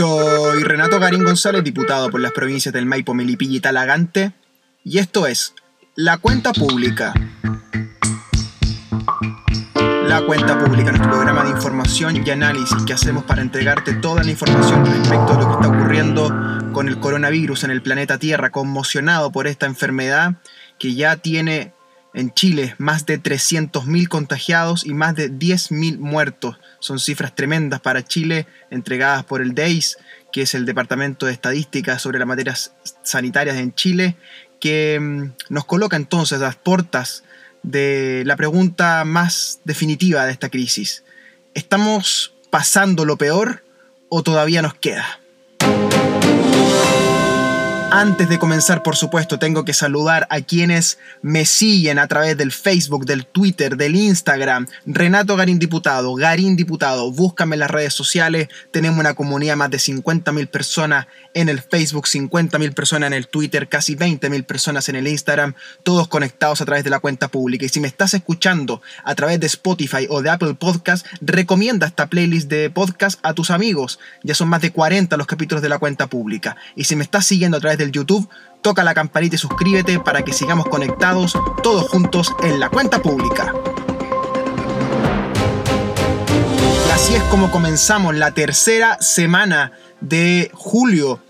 Soy Renato Garín González, diputado por las provincias del Maipo, Melipilla y Talagante, y esto es La Cuenta Pública. La Cuenta Pública, nuestro programa de información y análisis que hacemos para entregarte toda la información respecto a lo que está ocurriendo con el coronavirus en el planeta Tierra, conmocionado por esta enfermedad que ya tiene en Chile, más de 300.000 contagiados y más de 10.000 muertos. Son cifras tremendas para Chile, entregadas por el DEIS, que es el Departamento de Estadística sobre las materias sanitarias en Chile, que mm, nos coloca entonces las portas de la pregunta más definitiva de esta crisis. ¿Estamos pasando lo peor o todavía nos queda? Antes de comenzar, por supuesto, tengo que saludar a quienes me siguen a través del Facebook, del Twitter, del Instagram. Renato Garín Diputado, Garín Diputado, búscame en las redes sociales. Tenemos una comunidad más de 50.000 personas en el Facebook, 50.000 personas en el Twitter, casi 20.000 personas en el Instagram, todos conectados a través de la cuenta pública. Y si me estás escuchando a través de Spotify o de Apple Podcast, recomienda esta playlist de podcast a tus amigos. Ya son más de 40 los capítulos de la cuenta pública. Y si me estás siguiendo a través del YouTube, toca la campanita y suscríbete para que sigamos conectados todos juntos en la cuenta pública. Y así es como comenzamos la tercera semana de julio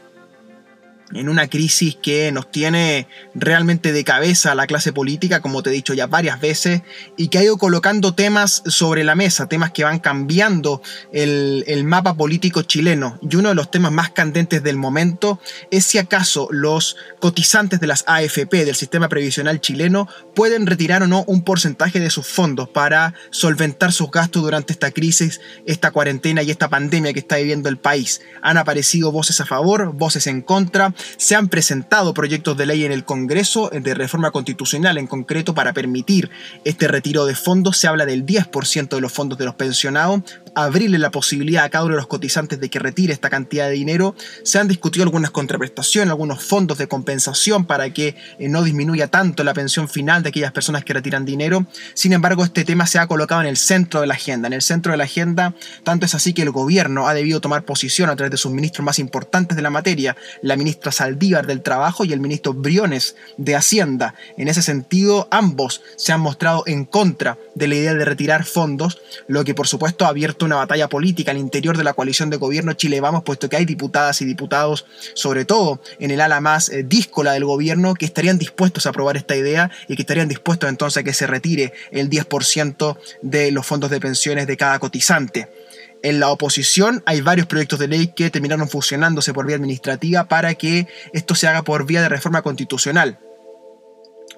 en una crisis que nos tiene realmente de cabeza la clase política, como te he dicho ya varias veces, y que ha ido colocando temas sobre la mesa, temas que van cambiando el, el, mapa político chileno. Y uno de los temas más candentes del momento es si acaso los cotizantes de las AFP, del sistema previsional chileno, pueden retirar o no un porcentaje de sus fondos para solventar sus gastos durante esta crisis, esta cuarentena y esta pandemia que está viviendo el país. Han aparecido voces a favor, voces en contra, se han presentado proyectos de ley en el Congreso de reforma constitucional en concreto para permitir este retiro de fondos. Se habla del 10% de los fondos de los pensionados, abrirle la posibilidad a cada uno de los cotizantes de que retire esta cantidad de dinero. Se han discutido algunas contraprestaciones, algunos fondos de compensación para que eh, no disminuya tanto la pensión final de aquellas personas que retiran dinero. Sin embargo, este tema se ha colocado en el centro de la agenda. En el centro de la agenda, tanto es así que el gobierno ha debido tomar posición a través de sus ministros más importantes de la materia, la ministra Saldívar del Trabajo y el ministro Briones de Hacienda. En ese sentido, ambos se han mostrado en contra de la idea de retirar fondos, lo que por supuesto ha abierto una batalla política al interior de la coalición de gobierno Chile Vamos, puesto que hay diputadas y diputados, sobre todo en el ala más eh, díscola del gobierno, que estarían dispuestos a aprobar esta idea y que estarían dispuestos entonces a que se retire el 10% de los fondos de pensiones de cada cotizante. En la oposición hay varios proyectos de ley que terminaron fusionándose por vía administrativa para que esto se haga por vía de reforma constitucional.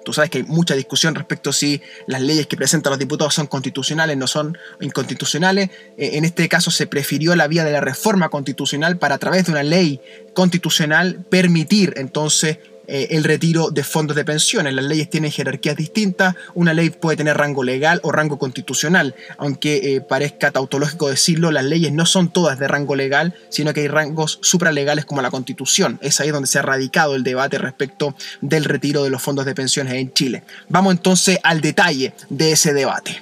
Tú sabes que hay mucha discusión respecto a si las leyes que presentan los diputados son constitucionales, no son inconstitucionales. Eh, en este caso se prefirió la vía de la reforma constitucional para a través de una ley constitucional permitir entonces eh, el retiro de fondos de pensiones. Las leyes tienen jerarquías distintas, una ley puede tener rango legal o rango constitucional, aunque eh, parezca tautológico decirlo, las leyes no son todas de rango legal, sino que hay rangos supralegales como la constitución. Es ahí donde se ha radicado el debate respecto del retiro de los fondos de pensiones en Chile. Vamos entonces al detalle de ese debate.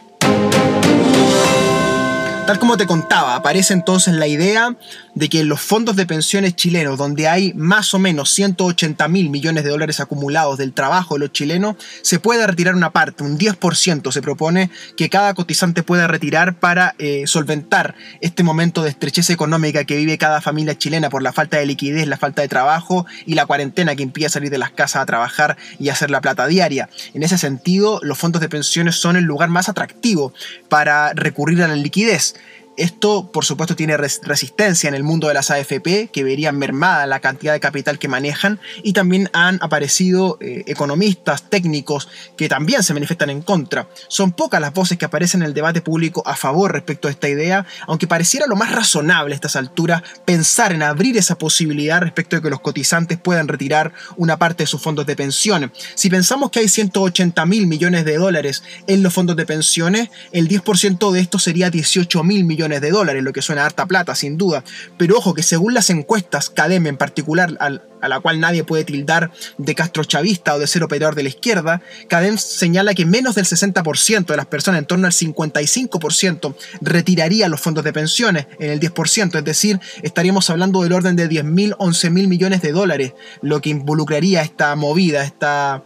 Tal como te contaba, aparece entonces la idea de que en los fondos de pensiones chilenos, donde hay más o menos 180 mil millones de dólares acumulados del trabajo de los chilenos, se pueda retirar una parte, un 10% se propone que cada cotizante pueda retirar para eh, solventar este momento de estrechez económica que vive cada familia chilena por la falta de liquidez, la falta de trabajo y la cuarentena que impide salir de las casas a trabajar y hacer la plata diaria. En ese sentido, los fondos de pensiones son el lugar más atractivo para recurrir a la liquidez. Esto, por supuesto, tiene resistencia en el mundo de las AFP, que verían mermada la cantidad de capital que manejan, y también han aparecido eh, economistas, técnicos, que también se manifiestan en contra. Son pocas las voces que aparecen en el debate público a favor respecto a esta idea, aunque pareciera lo más razonable a estas alturas pensar en abrir esa posibilidad respecto de que los cotizantes puedan retirar una parte de sus fondos de pensiones. Si pensamos que hay 180 mil millones de dólares en los fondos de pensiones, el 10% de esto sería 18 mil millones de dólares, lo que suena harta plata, sin duda. Pero ojo que según las encuestas, CADEM en particular, a la cual nadie puede tildar de castrochavista o de ser operador de la izquierda, CADEM señala que menos del 60% de las personas, en torno al 55%, retiraría los fondos de pensiones en el 10%, es decir, estaríamos hablando del orden de 10.000, 11.000 millones de dólares, lo que involucraría esta movida, esta,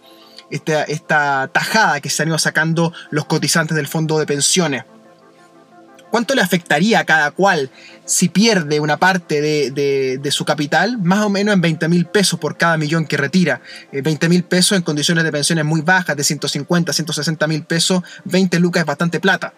esta, esta tajada que se han ido sacando los cotizantes del fondo de pensiones. ¿Cuánto le afectaría a cada cual si pierde una parte de, su capital? Más o menos en 20 mil pesos por cada millón que retira. 20 eh, mil pesos en condiciones de pensiones muy bajas, de 150, 160 mil pesos, 20 lucas es bastante plata.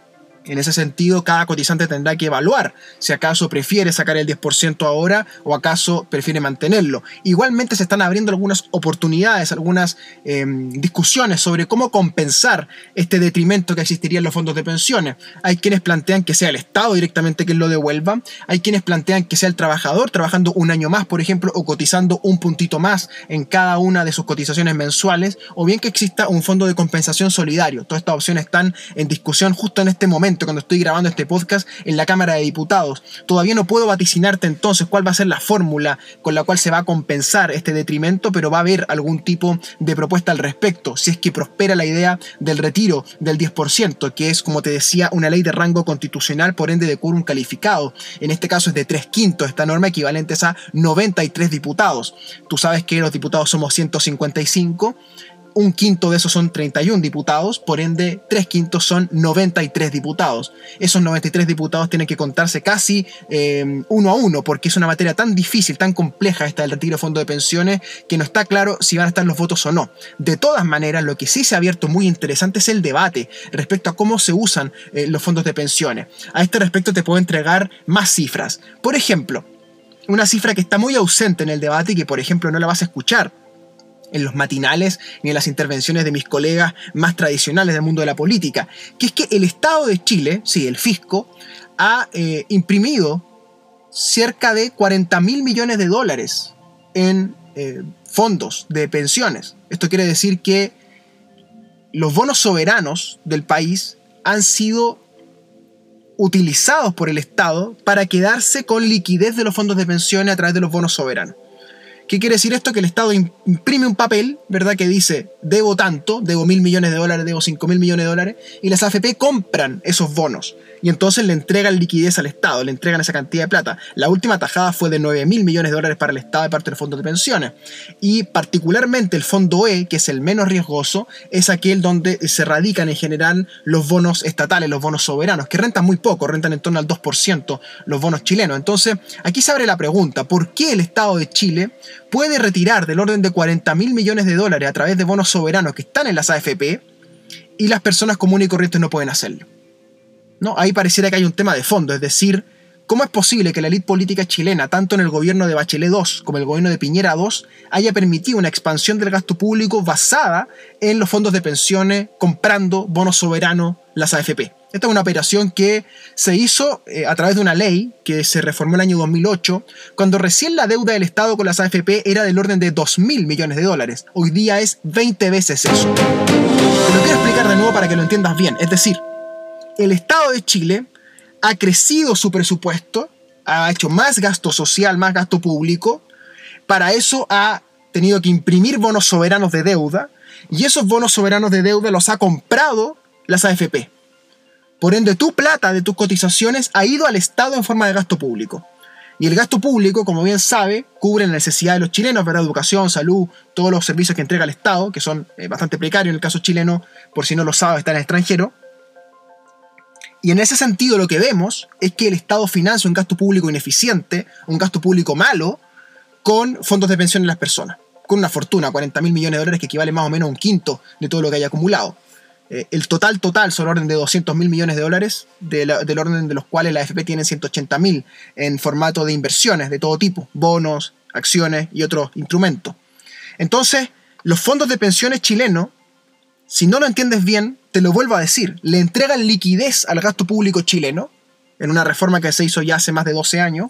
En ese sentido, cada cotizante tendrá que evaluar si acaso prefiere sacar el 10% ahora o acaso prefiere mantenerlo. Igualmente se están abriendo algunas oportunidades, algunas em, discusiones sobre cómo compensar este detrimento que existiría en los fondos de pensiones. Hay quienes plantean que sea el Estado directamente quien lo devuelva, hay quienes plantean que sea el trabajador trabajando un año más, por ejemplo, o cotizando un puntito más en cada una de sus cotizaciones mensuales, o bien que exista un fondo de compensación solidario. Todas estas opciones están en discusión justo en este momento cuando estoy grabando este podcast en la Cámara de Diputados. Todavía no puedo vaticinarte entonces cuál va a ser la fórmula con la cual se va a compensar este detrimento, pero va a haber algún tipo de propuesta al respecto, si es que prospera la idea del retiro del 10%, que es, como te decía, una ley de rango constitucional, por ende de quórum calificado. En este caso es de 3 quintos, esta norma equivalente a 93 diputados. Tú sabes que los diputados somos 155 un quinto de esos son 31 diputados, por ende, tres quintos son 93 diputados. Esos 93 diputados tienen que contarse casi eh, uno a uno, porque es una materia tan difícil, tan compleja esta del retiro de fondo de pensiones, que no está claro si van a estar los votos o no. De todas maneras, lo que sí se ha abierto muy interesante es el debate respecto a cómo se usan eh, los fondos de pensiones. A este respecto te puedo entregar más cifras. Por ejemplo, una cifra que está muy ausente en el debate y que, por ejemplo, no la vas a escuchar en los matinales ni en las intervenciones de mis colegas más tradicionales del mundo de la política, que es que el Estado de Chile, sí, el fisco, ha eh, imprimido cerca de 40 mil millones de dólares en eh, fondos de pensiones. Esto quiere decir que los bonos soberanos del país han sido utilizados por el Estado para quedarse con liquidez de los fondos de pensiones a través de los bonos soberanos. ¿Qué quiere decir esto? Que el Estado imprime un papel, ¿verdad? Que dice, debo tanto, debo mil millones de dólares, debo cinco mil millones de dólares, y las AFP compran esos bonos y entonces le entregan liquidez al Estado, le entregan esa cantidad de plata. La última tajada fue de 9 mil millones de dólares para el Estado de parte del fondo de pensiones. Y particularmente el fondo E, que es el menos riesgoso, es aquel donde se radican en general los bonos estatales, los bonos soberanos, que rentan muy poco, rentan en torno al 2% los bonos chilenos. Entonces, aquí se abre la pregunta, ¿por qué el Estado de Chile puede retirar del orden de 40 mil millones de dólares a través de bonos soberanos que están en las AFP y las personas comunes y corrientes no pueden hacerlo? ¿No? Ahí pareciera que hay un tema de fondo, es decir, ¿cómo es posible que la élite política chilena, tanto en el gobierno de Bachelet II como en el gobierno de Piñera II, haya permitido una expansión del gasto público basada en los fondos de pensiones comprando bonos soberanos, las AFP? Esta es una operación que se hizo eh, a través de una ley que se reformó en el año 2008, cuando recién la deuda del Estado con las AFP era del orden de 2.000 millones de dólares. Hoy día es 20 veces eso. Lo quiero explicar de nuevo para que lo entiendas bien. Es decir, el Estado de Chile ha crecido su presupuesto, ha hecho más gasto social, más gasto público, para eso ha tenido que imprimir bonos soberanos de deuda, y esos bonos soberanos de deuda los ha comprado las AFP. Por ende, tu plata de tus cotizaciones ha ido al Estado en forma de gasto público. Y el gasto público, como bien sabe, cubre la necesidad de los chilenos, ¿verdad? Educación, salud, todos los servicios que entrega el Estado, que son eh, bastante precarios en el caso chileno, por si no lo sabe, está en el extranjero. Y en ese sentido lo que vemos es que el Estado financia un gasto público ineficiente, un gasto público malo, con fondos de pensión de las personas, con una fortuna, 40 mil millones de dólares, que equivale más o menos a un quinto de todo lo que haya acumulado. Eh, el total total son orden de 200 mil millones de dólares, del orden de los cuales la AFP tiene 180 mil en formato de inversiones de todo tipo, bonos, acciones y otros instrumentos. Entonces, los fondos de pensiones chilenos, si no lo entiendes bien, te lo vuelvo a decir, le entregan liquidez al gasto público chileno, en una reforma que se hizo ya hace más de 12 años.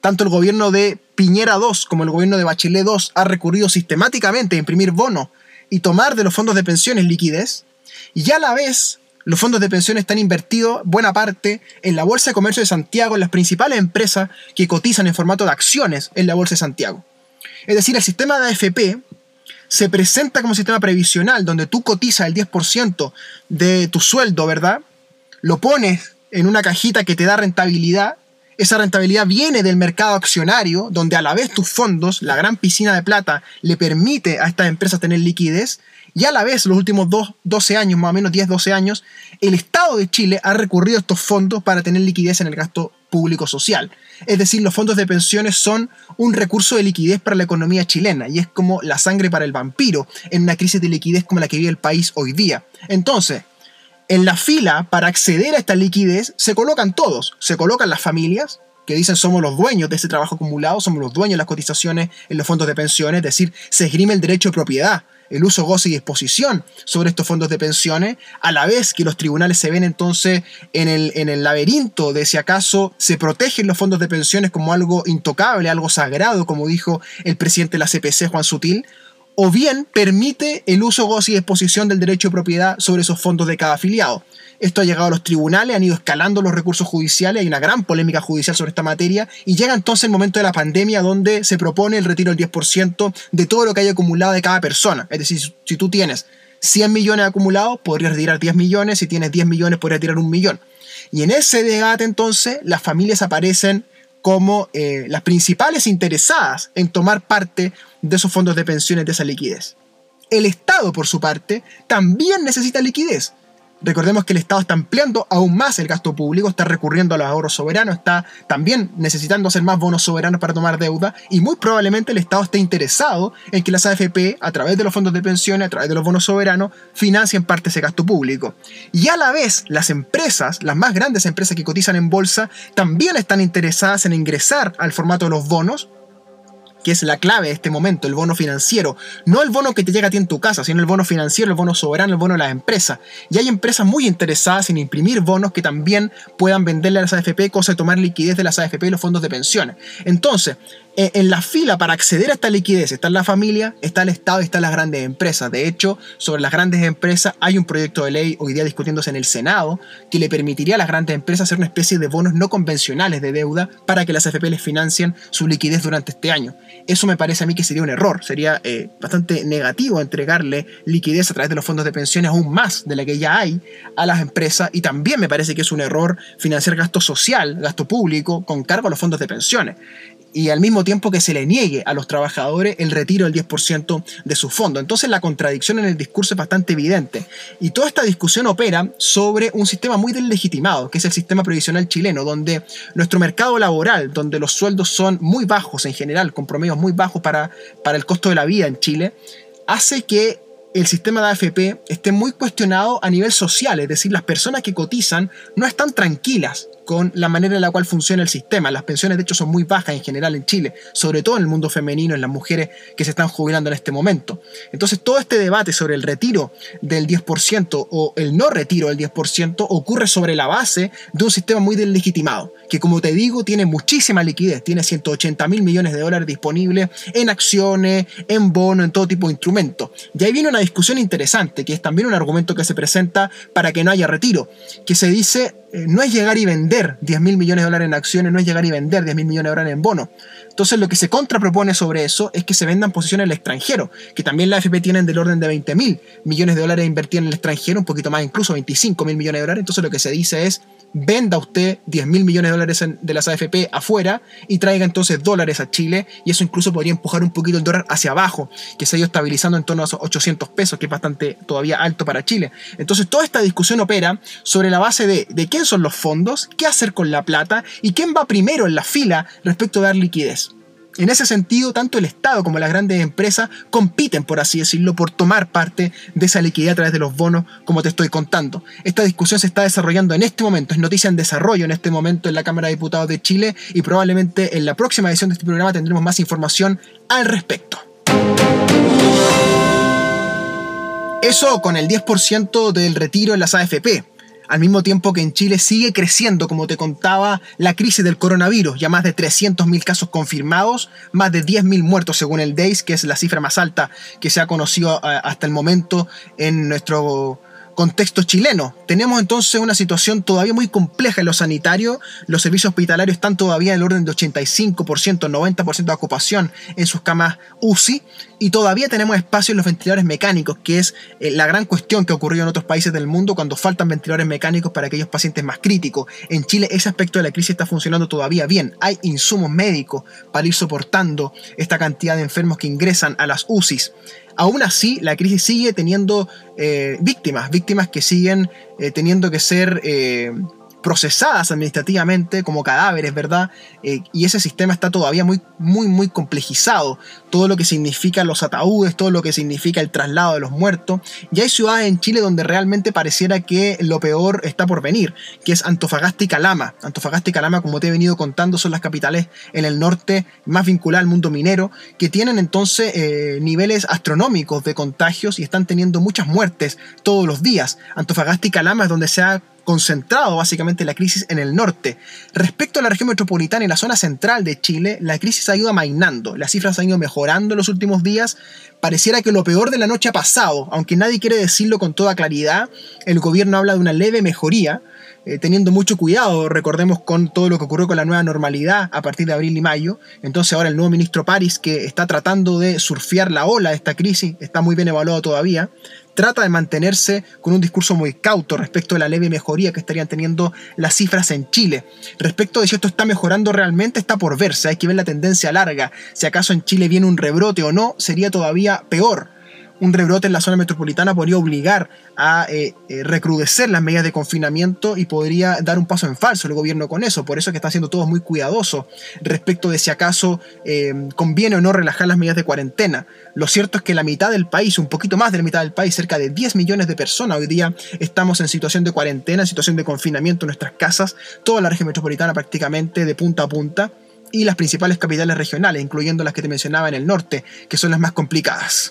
Tanto el gobierno de Piñera II como el gobierno de Bachelet II ha recurrido sistemáticamente a imprimir bonos y tomar de los fondos de pensiones liquidez. Y a la vez los fondos de pensión están invertidos buena parte en la Bolsa de Comercio de Santiago, en las principales empresas que cotizan en formato de acciones en la Bolsa de Santiago. Es decir, el sistema de AFP se presenta como sistema previsional donde tú cotizas el 10% de tu sueldo, ¿verdad? Lo pones en una cajita que te da rentabilidad. Esa rentabilidad viene del mercado accionario, donde a la vez tus fondos, la gran piscina de plata, le permite a estas empresas tener liquidez. Y a la vez, los últimos 12 años, más o menos 10, 12 años, el Estado de Chile ha recurrido a estos fondos para tener liquidez en el gasto público social. Es decir, los fondos de pensiones son un recurso de liquidez para la economía chilena y es como la sangre para el vampiro en una crisis de liquidez como la que vive el país hoy día. Entonces, en la fila para acceder a esta liquidez se colocan todos. Se colocan las familias, que dicen somos los dueños de ese trabajo acumulado, somos los dueños de las cotizaciones en los fondos de pensiones, es decir, se esgrime el derecho de propiedad el uso, goce y disposición sobre estos fondos de pensiones, a la vez que los tribunales se ven entonces en el, en el laberinto de si acaso se protegen los fondos de pensiones como algo intocable, algo sagrado, como dijo el presidente de la CPC, Juan Sutil, o bien permite el uso, goce y disposición del derecho de propiedad sobre esos fondos de cada afiliado. Esto ha llegado a los tribunales, han ido escalando los recursos judiciales, hay una gran polémica judicial sobre esta materia, y llega entonces el momento de la pandemia donde se propone el retiro del 10% de todo lo que haya acumulado de cada persona. Es decir, si tú tienes 100 millones acumulados, podrías retirar 10 millones, si tienes 10 millones, podrías retirar un millón. Y en ese debate entonces las familias aparecen como eh, las principales interesadas en tomar parte de esos fondos de pensiones, de esa liquidez. El Estado, por su parte, también necesita liquidez. Recordemos que el Estado está ampliando aún más el gasto público, está recurriendo a los ahorros soberanos, está también necesitando hacer más bonos soberanos para tomar deuda y muy probablemente el Estado esté interesado en que las AFP, a través de los fondos de pensiones, a través de los bonos soberanos, financien parte de ese gasto público. Y a la vez, las empresas, las más grandes empresas que cotizan en bolsa, también están interesadas en ingresar al formato de los bonos que es la clave de este momento, el bono financiero. No el bono que te llega a ti en tu casa, sino el bono financiero, el bono soberano, el bono de las empresas. Y hay empresas muy interesadas en imprimir bonos que también puedan venderle a las AFP, cosa de tomar liquidez de las AFP y los fondos de pensiones. Entonces, en la fila para acceder a esta liquidez está la familia, está el Estado y están las grandes empresas. De hecho, sobre las grandes empresas hay un proyecto de ley hoy día discutiéndose en el Senado que le permitiría a las grandes empresas hacer una especie de bonos no convencionales de deuda para que las AFP les financien su liquidez durante este año. Eso me parece a mí que sería un error, sería eh, bastante negativo entregarle liquidez a través de los fondos de pensiones aún más de la que ya hay a las empresas y también me parece que es un error financiar gasto social, gasto público con cargo a los fondos de pensiones y al mismo tiempo que se le niegue a los trabajadores el retiro del 10% de su fondo. Entonces la contradicción en el discurso es bastante evidente. Y toda esta discusión opera sobre un sistema muy deslegitimado, que es el sistema previsional chileno, donde nuestro mercado laboral, donde los sueldos son muy bajos en general, con promedios muy bajos para, para el costo de la vida en Chile, hace que el sistema de AFP esté muy cuestionado a nivel social, es decir, las personas que cotizan no están tranquilas con la manera en la cual funciona el sistema. Las pensiones de hecho son muy bajas en general en Chile, sobre todo en el mundo femenino, en las mujeres que se están jubilando en este momento. Entonces todo este debate sobre el retiro del 10% o el no retiro del 10% ocurre sobre la base de un sistema muy deslegitimado, que como te digo tiene muchísima liquidez, tiene 180 mil millones de dólares disponibles en acciones, en bonos, en todo tipo de instrumentos. Y ahí viene una discusión interesante, que es también un argumento que se presenta para que no haya retiro, que se dice eh, no es llegar y vender 10 mil millones de dólares en acciones, no es llegar y vender 10 mil millones de dólares en bonos. Entonces lo que se contrapropone sobre eso es que se vendan posiciones el extranjero, que también la AFP tienen del orden de 20 mil millones de dólares invertidos en el extranjero, un poquito más incluso 25 mil millones de dólares. Entonces lo que se dice es venda usted 10 mil millones de dólares de las AFP afuera y traiga entonces dólares a Chile y eso incluso podría empujar un poquito el dólar hacia abajo, que se ha ido estabilizando en torno a esos 800 pesos, que es bastante todavía alto para Chile. Entonces toda esta discusión opera sobre la base de, de quién son los fondos, qué hacer con la plata y quién va primero en la fila respecto a dar liquidez. En ese sentido, tanto el Estado como las grandes empresas compiten, por así decirlo, por tomar parte de esa liquidez a través de los bonos, como te estoy contando. Esta discusión se está desarrollando en este momento, es noticia en desarrollo en este momento en la Cámara de Diputados de Chile y probablemente en la próxima edición de este programa tendremos más información al respecto. Eso con el 10% del retiro en las AFP al mismo tiempo que en Chile sigue creciendo, como te contaba, la crisis del coronavirus, ya más de 300.000 casos confirmados, más de 10.000 muertos según el DAIS, que es la cifra más alta que se ha conocido eh, hasta el momento en nuestro contexto chileno. Tenemos entonces una situación todavía muy compleja en lo sanitario. Los servicios hospitalarios están todavía en el orden de 85%, 90% de ocupación en sus camas UCI. Y todavía tenemos espacio en los ventiladores mecánicos, que es eh, la gran cuestión que ocurrió en otros países del mundo cuando faltan ventiladores mecánicos para aquellos pacientes más críticos. En Chile ese aspecto de la crisis está funcionando todavía bien. Hay insumos médicos para ir soportando esta cantidad de enfermos que ingresan a las UCIs. Aún así, la crisis sigue teniendo eh, víctimas, víctimas que siguen eh, teniendo que ser eh, procesadas administrativamente como cadáveres, ¿verdad? Eh, y ese sistema está todavía muy, muy, muy complejizado. Todo lo que significa los ataúdes, todo lo que significa el traslado de los muertos. Y hay ciudades en Chile donde realmente pareciera que lo peor está por venir, que es Antofagasta y Calama. Antofagasta y Calama, como te he venido contando, son las capitales en el norte más vinculadas al mundo minero, que tienen entonces eh, niveles astronómicos de contagios y están teniendo muchas muertes todos los días. Antofagasta y Calama es donde se ha concentrado básicamente la crisis en el norte. Respecto a la región metropolitana y la zona central de Chile, la crisis ha ido amainando, las cifras han ido mejorando en los últimos días. Pareciera que lo peor de la noche ha pasado, aunque nadie quiere decirlo con toda claridad. El gobierno habla de una leve mejoría, eh, teniendo mucho cuidado, recordemos con todo lo que ocurrió con la nueva normalidad a partir de abril y mayo. Entonces ahora el nuevo ministro París, que está tratando de surfear la ola de esta crisis, está muy bien evaluado todavía, trata de mantenerse con un discurso muy cauto respecto de la leve mejoría que estarían teniendo las cifras en Chile. Respecto de si esto está mejorando realmente, está por verse, hay que ver la tendencia larga. Si acaso en Chile viene un rebrote o no, sería todavía peor un rebrote en la zona metropolitana podría obligar a eh, eh, recrudecer las medidas de confinamiento y podría dar un paso en falso el gobierno con eso. Por eso es que está siendo todo muy cuidadoso respecto de si acaso eh, conviene o no relajar las medidas de cuarentena. Lo cierto es que la mitad del país, un poquito más de la mitad del país, cerca de 10 millones de personas hoy día estamos en situación de cuarentena, en situación de confinamiento en nuestras casas, toda la región metropolitana prácticamente de punta a punta y las principales capitales regionales, incluyendo las que te mencionaba en el norte, que son las más complicadas.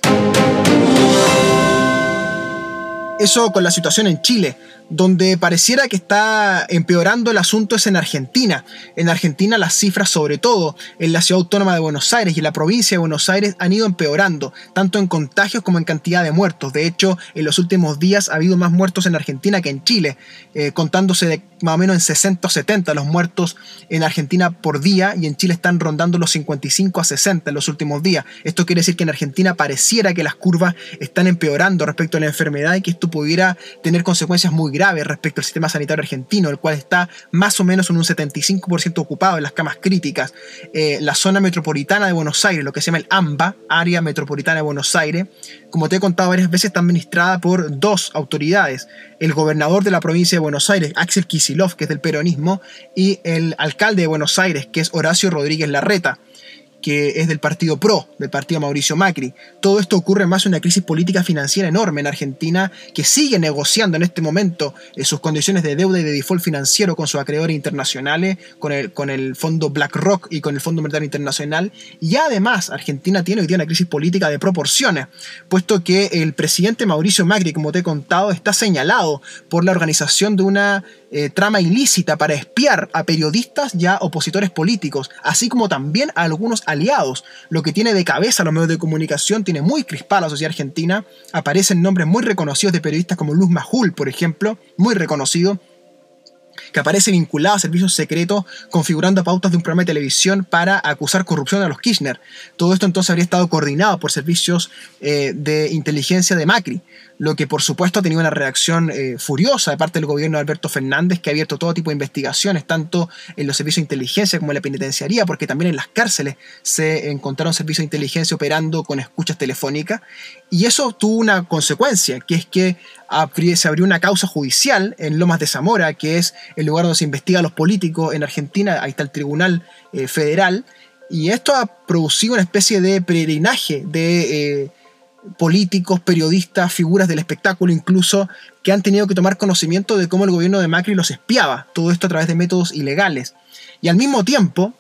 Eso con la situación en Chile. Donde pareciera que está empeorando el asunto es en Argentina. En Argentina las cifras, sobre todo en la ciudad autónoma de Buenos Aires y la provincia de Buenos Aires, han ido empeorando, tanto en contagios como en cantidad de muertos. De hecho, en los últimos días ha habido más muertos en Argentina que en Chile, eh, contándose de más o menos en 60 o 70 los muertos en Argentina por día y en Chile están rondando los 55 a 60 en los últimos días. Esto quiere decir que en Argentina pareciera que las curvas están empeorando respecto a la enfermedad y que esto pudiera tener consecuencias muy grave respecto al sistema sanitario argentino, el cual está más o menos en un 75% ocupado en las camas críticas. Eh, la zona metropolitana de Buenos Aires, lo que se llama el AMBA, Área Metropolitana de Buenos Aires, como te he contado varias veces, está administrada por dos autoridades. El gobernador de la provincia de Buenos Aires, Axel Kisilov, que es del peronismo, y el alcalde de Buenos Aires, que es Horacio Rodríguez Larreta que es del partido PRO, del partido Mauricio Macri. Todo esto ocurre más una crisis política financiera enorme en Argentina, que sigue negociando en este momento eh, sus condiciones de deuda y de default financiero con sus acreedores internacionales, con el, con el fondo BlackRock y con el Fondo Monetario Internacional. Y además, Argentina tiene hoy día una crisis política de proporciones, puesto que el presidente Mauricio Macri, como te he contado, está señalado por la organización de una eh, trama ilícita para espiar a periodistas y a opositores políticos, así como también a algunos aliados. Lo que tiene de cabeza los medios de comunicación tiene muy crispada la sociedad argentina. Aparecen nombres muy reconocidos de periodistas como Luz Majul, por ejemplo, muy reconocido, que aparece vinculado a servicios secretos configurando pautas de un programa de televisión para acusar corrupción a los Kirchner. Todo esto entonces habría estado coordinado por servicios eh, de inteligencia de Macri lo que por supuesto ha tenido una reacción eh, furiosa de parte del gobierno de Alberto Fernández, que ha abierto todo tipo de investigaciones, tanto en los servicios de inteligencia como en la penitenciaría, porque también en las cárceles se encontraron servicios de inteligencia operando con escuchas telefónicas, y eso tuvo una consecuencia, que es que se abrió una causa judicial en Lomas de Zamora, que es el lugar donde se investiga a los políticos en Argentina, ahí está el Tribunal eh, Federal, y esto ha producido una especie de peregrinaje de... Eh, políticos, periodistas, figuras del espectáculo incluso, que han tenido que tomar conocimiento de cómo el gobierno de Macri los espiaba, todo esto a través de métodos ilegales. Y al mismo tiempo,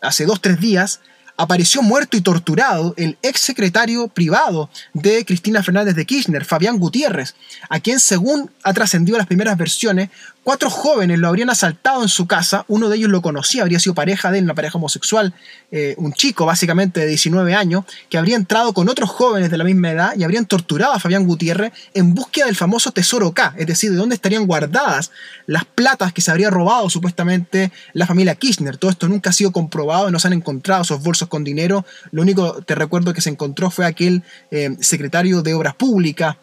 hace dos, tres días, apareció muerto y torturado el ex secretario privado de Cristina Fernández de Kirchner, Fabián Gutiérrez, a quien según ha trascendido las primeras versiones, cuatro jóvenes lo habrían asaltado en su casa, uno de ellos lo conocía, habría sido pareja de él, una pareja homosexual, eh, un chico básicamente de 19 años, que habría entrado con otros jóvenes de la misma edad y habrían torturado a Fabián Gutiérrez en búsqueda del famoso tesoro K, es decir, de dónde estarían guardadas las platas que se habría robado supuestamente la familia Kirchner. Todo esto nunca ha sido comprobado, no se han encontrado esos bolsos con dinero, lo único, te recuerdo, que se encontró fue aquel eh, secretario de Obras Públicas,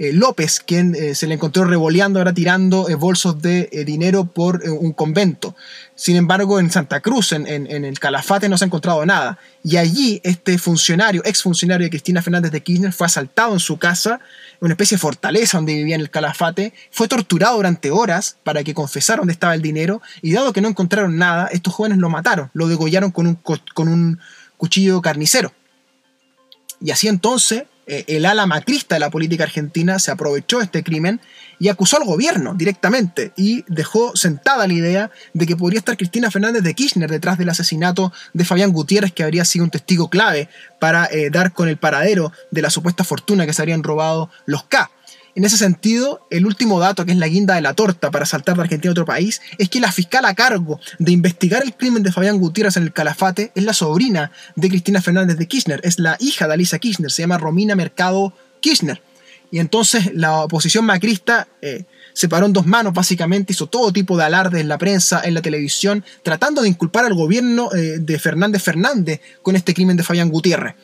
eh, López, quien eh, se le encontró revoleando, ahora tirando eh, bolsos de dinero por un convento. Sin embargo, en Santa Cruz, en, el Calafate, no se ha encontrado nada. Y allí este funcionario, ex funcionario de Cristina Fernández de Kirchner, fue asaltado en su casa, una especie de fortaleza donde vivía en el Calafate, fue torturado durante horas para que confesara dónde estaba el dinero, y dado que no encontraron nada, estos jóvenes lo mataron, lo degollaron con un, con un cuchillo carnicero. Y así entonces eh, el ala macrista de la política argentina se aprovechó de este crimen y acusó al gobierno directamente y dejó sentada la idea de que podría estar Cristina Fernández de Kirchner detrás del asesinato de Fabián Gutiérrez, que habría sido un testigo clave para eh, dar con el paradero de la supuesta fortuna que se habrían robado los K. En ese sentido, el último dato, que es la guinda de la torta para saltar de Argentina a otro país, es que la fiscal a cargo de investigar el crimen de Fabián Gutiérrez en el Calafate es la sobrina de Cristina Fernández de Kirchner, es la hija de Alisa Kirchner, se llama Romina Mercado Kirchner. Y entonces la oposición macrista eh, se paró en dos manos, básicamente, hizo todo tipo de alardes en la prensa, en la televisión, tratando de inculpar al gobierno eh, de Fernández Fernández con este crimen de Fabián Gutiérrez.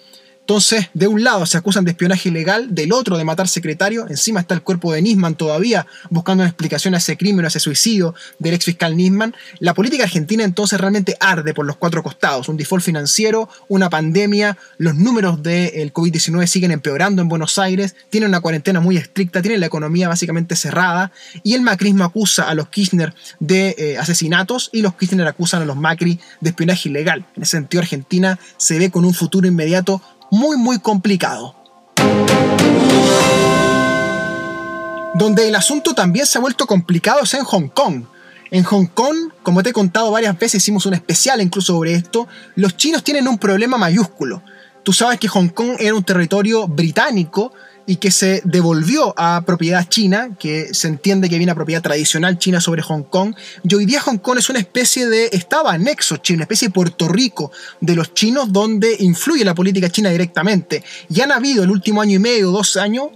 Entonces, de un lado se acusan de espionaje ilegal, del otro de matar secretario, encima está el cuerpo de Nisman todavía buscando una explicación a ese crimen, a ese suicidio del ex fiscal Nisman. La política argentina entonces realmente arde por los cuatro costados, un default financiero, una pandemia, los números del COVID-19 siguen empeorando en Buenos Aires, tiene una cuarentena muy estricta, tiene la economía básicamente cerrada y el macrismo acusa a los Kirchner de eh, asesinatos y los Kirchner acusan a los Macri de espionaje ilegal. En ese sentido, Argentina se ve con un futuro inmediato muy muy complicado. Donde el asunto también se ha vuelto complicado es en Hong Kong. En Hong Kong, como te he contado varias veces, hicimos un especial incluso sobre esto, los chinos tienen un problema mayúsculo. Tú sabes que Hong Kong era un territorio británico y que se devolvió a propiedad china, que se entiende que viene a propiedad tradicional china sobre Hong Kong, y hoy día Hong Kong es una especie de estado anexo chino, una especie de Puerto Rico de los chinos donde influye la política china directamente. Y han habido el último año y medio, dos años,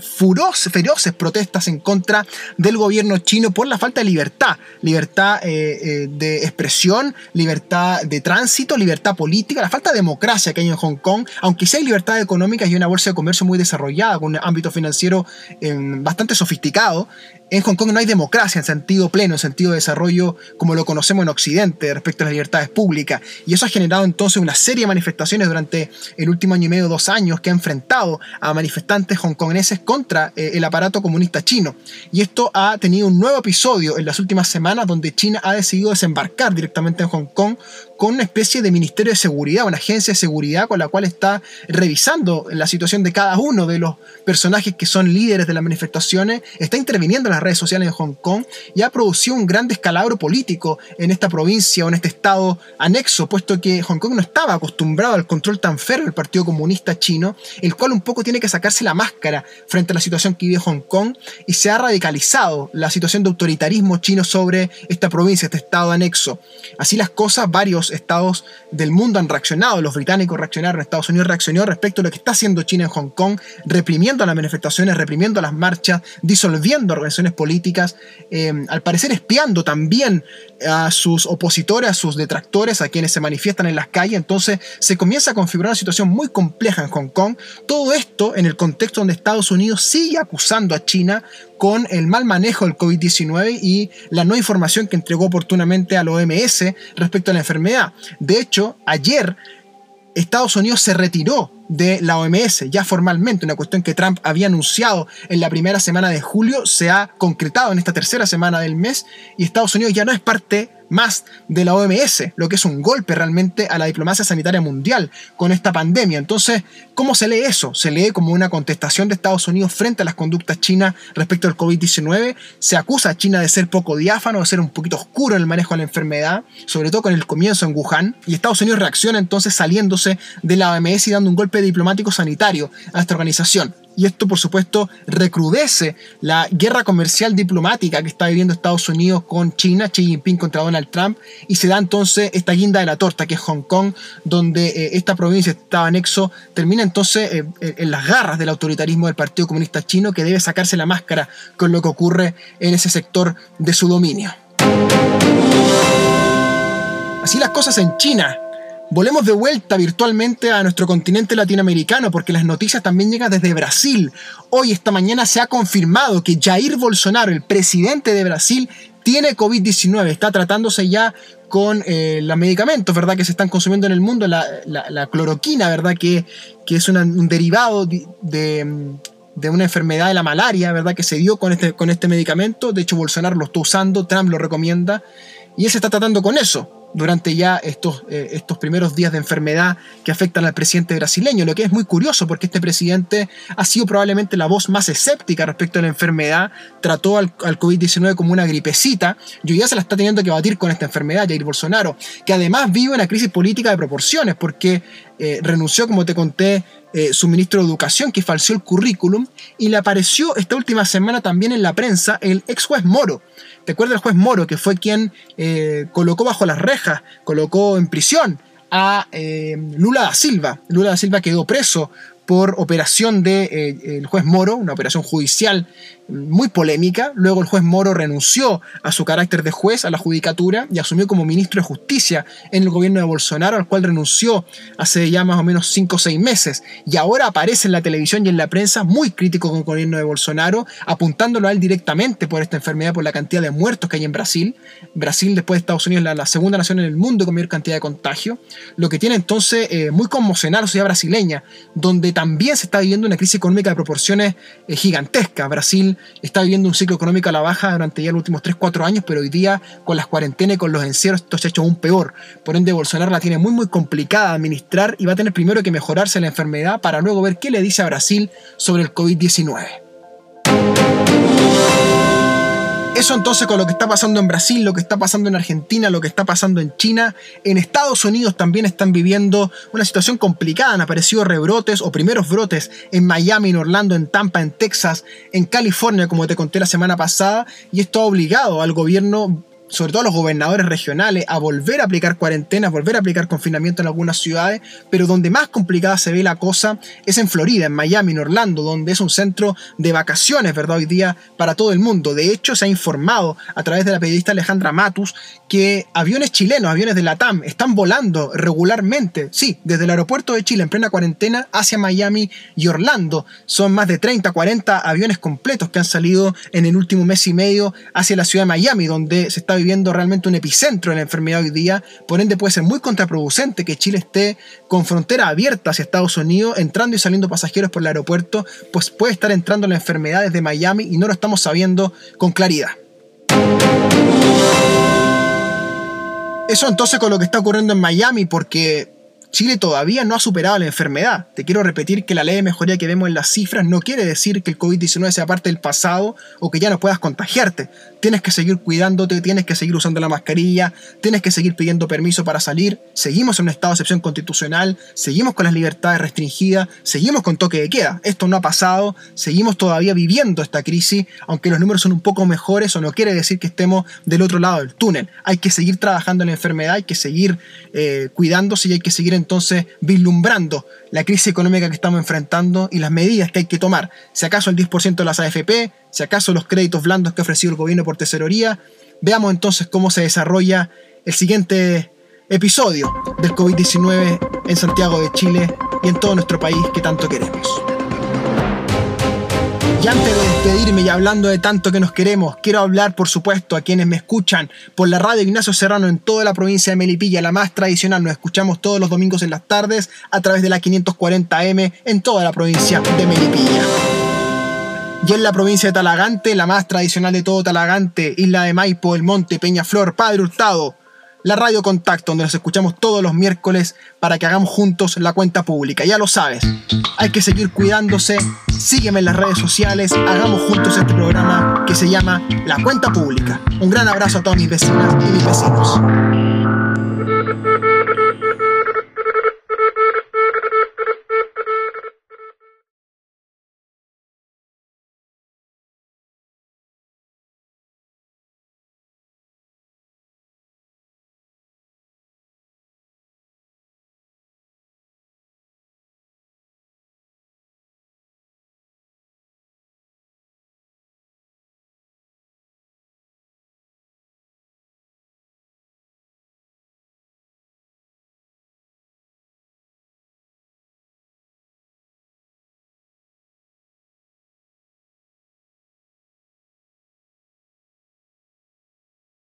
feroces protestas en contra del gobierno chino por la falta de libertad, libertad eh, eh, de expresión, libertad de tránsito, libertad política, la falta de democracia que hay en Hong Kong, aunque sí hay libertad económica y una bolsa de comercio muy desarrollada, con un ámbito financiero em, bastante sofisticado, en Hong Kong no hay democracia en sentido pleno, en sentido de desarrollo como lo conocemos en Occidente respecto a las libertades públicas. Y eso ha generado entonces una serie de manifestaciones durante el último año y medio, dos años, que ha enfrentado a manifestantes hongkongeses contra eh, el aparato comunista chino. Y esto ha tenido un nuevo episodio en las últimas semanas donde China ha decidido desembarcar directamente en Hong Kong con una especie de ministerio de seguridad, una agencia de seguridad con la cual está revisando la situación de cada uno de los personajes que son líderes de las manifestaciones, está interviniendo en las redes sociales de Hong Kong y ha producido un gran descalabro político en esta provincia o en este estado anexo, puesto que Hong Kong no estaba acostumbrado al control tan férreo del Partido Comunista Chino, el cual un poco tiene que sacarse la máscara frente a la situación que vive Hong Kong y se ha radicalizado la situación de autoritarismo chino sobre esta provincia, este estado anexo. Así las cosas, varios estados del mundo han reaccionado. Los británicos reaccionaron, Estados Unidos reaccionó respecto a lo que está haciendo China en Hong Kong, reprimiendo las manifestaciones, reprimiendo las marchas, disolviendo organizaciones políticas, eh, al parecer espiando también a sus opositores, a sus detractores, a quienes se manifiestan en las calles. Entonces se comienza a configurar una situación muy compleja en Hong Kong. Todo esto en el contexto donde Estados Unidos sigue acusando a China con el mal manejo del COVID-19 y la no información que entregó oportunamente al OMS respecto a la enfermedad. De hecho, ayer Estados Unidos se retiró de la OMS ya formalmente, una cuestión que Trump había anunciado en la primera semana de julio, se ha concretado en esta tercera semana del mes y Estados Unidos ya no es parte más de la OMS, lo que es un golpe realmente a la diplomacia sanitaria mundial con esta pandemia. Entonces, ¿cómo se lee eso? Se lee como una contestación de Estados Unidos frente a las conductas chinas respecto al COVID-19. Se acusa a China de ser poco diáfano, de ser un poquito oscuro en el manejo de la enfermedad, sobre todo con el comienzo en Wuhan. Y Estados Unidos reacciona entonces saliéndose de la OMS y dando un golpe diplomático sanitario a esta organización. Y esto por supuesto recrudece la guerra comercial diplomática que está viviendo Estados Unidos con China, Xi Jinping contra Donald Trump, y se da entonces esta guinda de la torta que es Hong Kong, donde eh, esta provincia, estaba anexo, termina entonces eh, en las garras del autoritarismo del Partido Comunista Chino que debe sacarse la máscara con lo que ocurre en ese sector de su dominio. Así las cosas en China, Volvemos de vuelta virtualmente a nuestro continente latinoamericano porque las noticias también llegan desde Brasil. Hoy, esta mañana, se ha confirmado que Jair Bolsonaro, el presidente de Brasil, tiene COVID-19. Está tratándose ya con eh, los medicamentos, ¿verdad? Que se están consumiendo en el mundo, la, cloroquina, ¿verdad? Que, que es un derivado de, una enfermedad de la malaria, ¿verdad? Que se dio con este, con este medicamento. De hecho, Bolsonaro lo está usando, Trump lo recomienda. Y él se está tratando con eso durante ya estos, eh, estos primeros días de enfermedad que afectan al presidente brasileño, lo que es muy curioso porque este presidente ha sido probablemente la voz más escéptica respecto a la enfermedad, trató al, COVID-19 como una gripecita y hoy ya se la está teniendo que batir con esta enfermedad, Jair Bolsonaro, que además vive una crisis política de proporciones porque eh, renunció, como te conté, eh, su ministro de Educación, que falseó el currículum, y le apareció esta última semana también en la prensa el ex juez Moro, ¿Te acuerdas el juez Moro, que fue quien eh, colocó bajo las rejas, colocó en prisión a eh, Lula da Silva? Lula da Silva quedó preso por operación del de, eh, juez Moro, una operación judicial muy polémica. Luego el juez Moro renunció a su carácter de juez, a la judicatura, y asumió como ministro de justicia en el gobierno de Bolsonaro, al cual renunció hace ya más o menos 5 o 6 meses. Y ahora aparece en la televisión y en la prensa muy crítico con el gobierno de Bolsonaro, apuntándolo a él directamente por esta enfermedad, por la cantidad de muertos que hay en Brasil. Brasil, después de Estados Unidos, es la, segunda nación en el mundo con mayor cantidad de contagio. Lo que tiene entonces eh, muy conmocionar a la sociedad brasileña, donde también se está viviendo una crisis económica de proporciones eh, gigantescas. Brasil está viviendo un ciclo económico a la baja durante ya los últimos 3-4 años, pero hoy día con las cuarentenas y con los encierros esto se ha hecho aún peor. Por ende, Bolsonaro la tiene muy muy complicada de administrar y va a tener primero que mejorarse la enfermedad para luego ver qué le dice a Brasil sobre el COVID-19. Eso entonces con lo que está pasando en Brasil, lo que está pasando en Argentina, lo que está pasando en China, en Estados Unidos también están viviendo una situación complicada. Han aparecido rebrotes o primeros brotes en Miami, en Orlando, en Tampa, en Texas, en California, como te conté la semana pasada, y esto ha obligado al gobierno sobre todo los gobernadores regionales, a volver a aplicar cuarentenas, volver a aplicar confinamiento en algunas ciudades, pero donde más complicada se ve la cosa es en Florida, en Miami, en Orlando, donde es un centro de vacaciones, ¿verdad? Hoy día para todo el mundo. De hecho, se ha informado a través de la periodista Alejandra Matus que aviones chilenos, aviones de la TAM, están volando regularmente, sí, desde el aeropuerto de Chile en plena cuarentena hacia Miami y Orlando. Son más de 30, 40 aviones completos que han salido en el último mes y medio hacia la ciudad de Miami, donde se está viviendo realmente un epicentro de la enfermedad hoy día, por ende puede ser muy contraproducente que Chile esté con frontera abierta hacia Estados Unidos, entrando y saliendo pasajeros por el aeropuerto, pues puede estar entrando la enfermedad desde Miami y no lo estamos sabiendo con claridad. Eso entonces con lo que está ocurriendo en Miami, porque Chile todavía no ha superado la enfermedad. Te quiero repetir que la ley de mejoría que vemos en las cifras no quiere decir que el COVID-19 sea parte del pasado o que ya no puedas contagiarte. Tienes que seguir cuidándote, tienes que seguir usando la mascarilla, tienes que seguir pidiendo permiso para salir. Seguimos en un estado de excepción constitucional, seguimos con las libertades restringidas, seguimos con toque de queda. Esto no ha pasado, seguimos todavía viviendo esta crisis, aunque los números son un poco mejores, o no quiere decir que estemos del otro lado del túnel. Hay que seguir trabajando en la enfermedad, hay que seguir eh, cuidándose y hay que seguir entonces vislumbrando la crisis económica que estamos enfrentando y las medidas que hay que tomar. Si acaso el 10% de las AFP, si acaso los créditos blandos que ha ofrecido el gobierno por tesorería. Veamos entonces cómo se desarrolla el siguiente episodio del COVID-19 en Santiago de Chile y en todo nuestro país que tanto queremos. Y antes de despedirme y hablando de tanto que nos queremos, quiero hablar, por supuesto, a quienes me escuchan por la radio Ignacio Serrano en toda la provincia de Melipilla, la más tradicional. Nos escuchamos todos los domingos en las tardes a través de la 540M en toda la provincia de Melipilla. Y en la provincia de Talagante, la más tradicional de todo Talagante, Isla de Maipo, El Monte, Peñaflor, Padre Hurtado, la Radio Contacto, donde nos escuchamos todos los miércoles para que hagamos juntos la cuenta pública. Ya lo sabes, hay que seguir cuidándose, sígueme en las redes sociales, hagamos juntos este programa que se llama La Cuenta Pública. Un gran abrazo a todas mis vecinas y mis vecinos.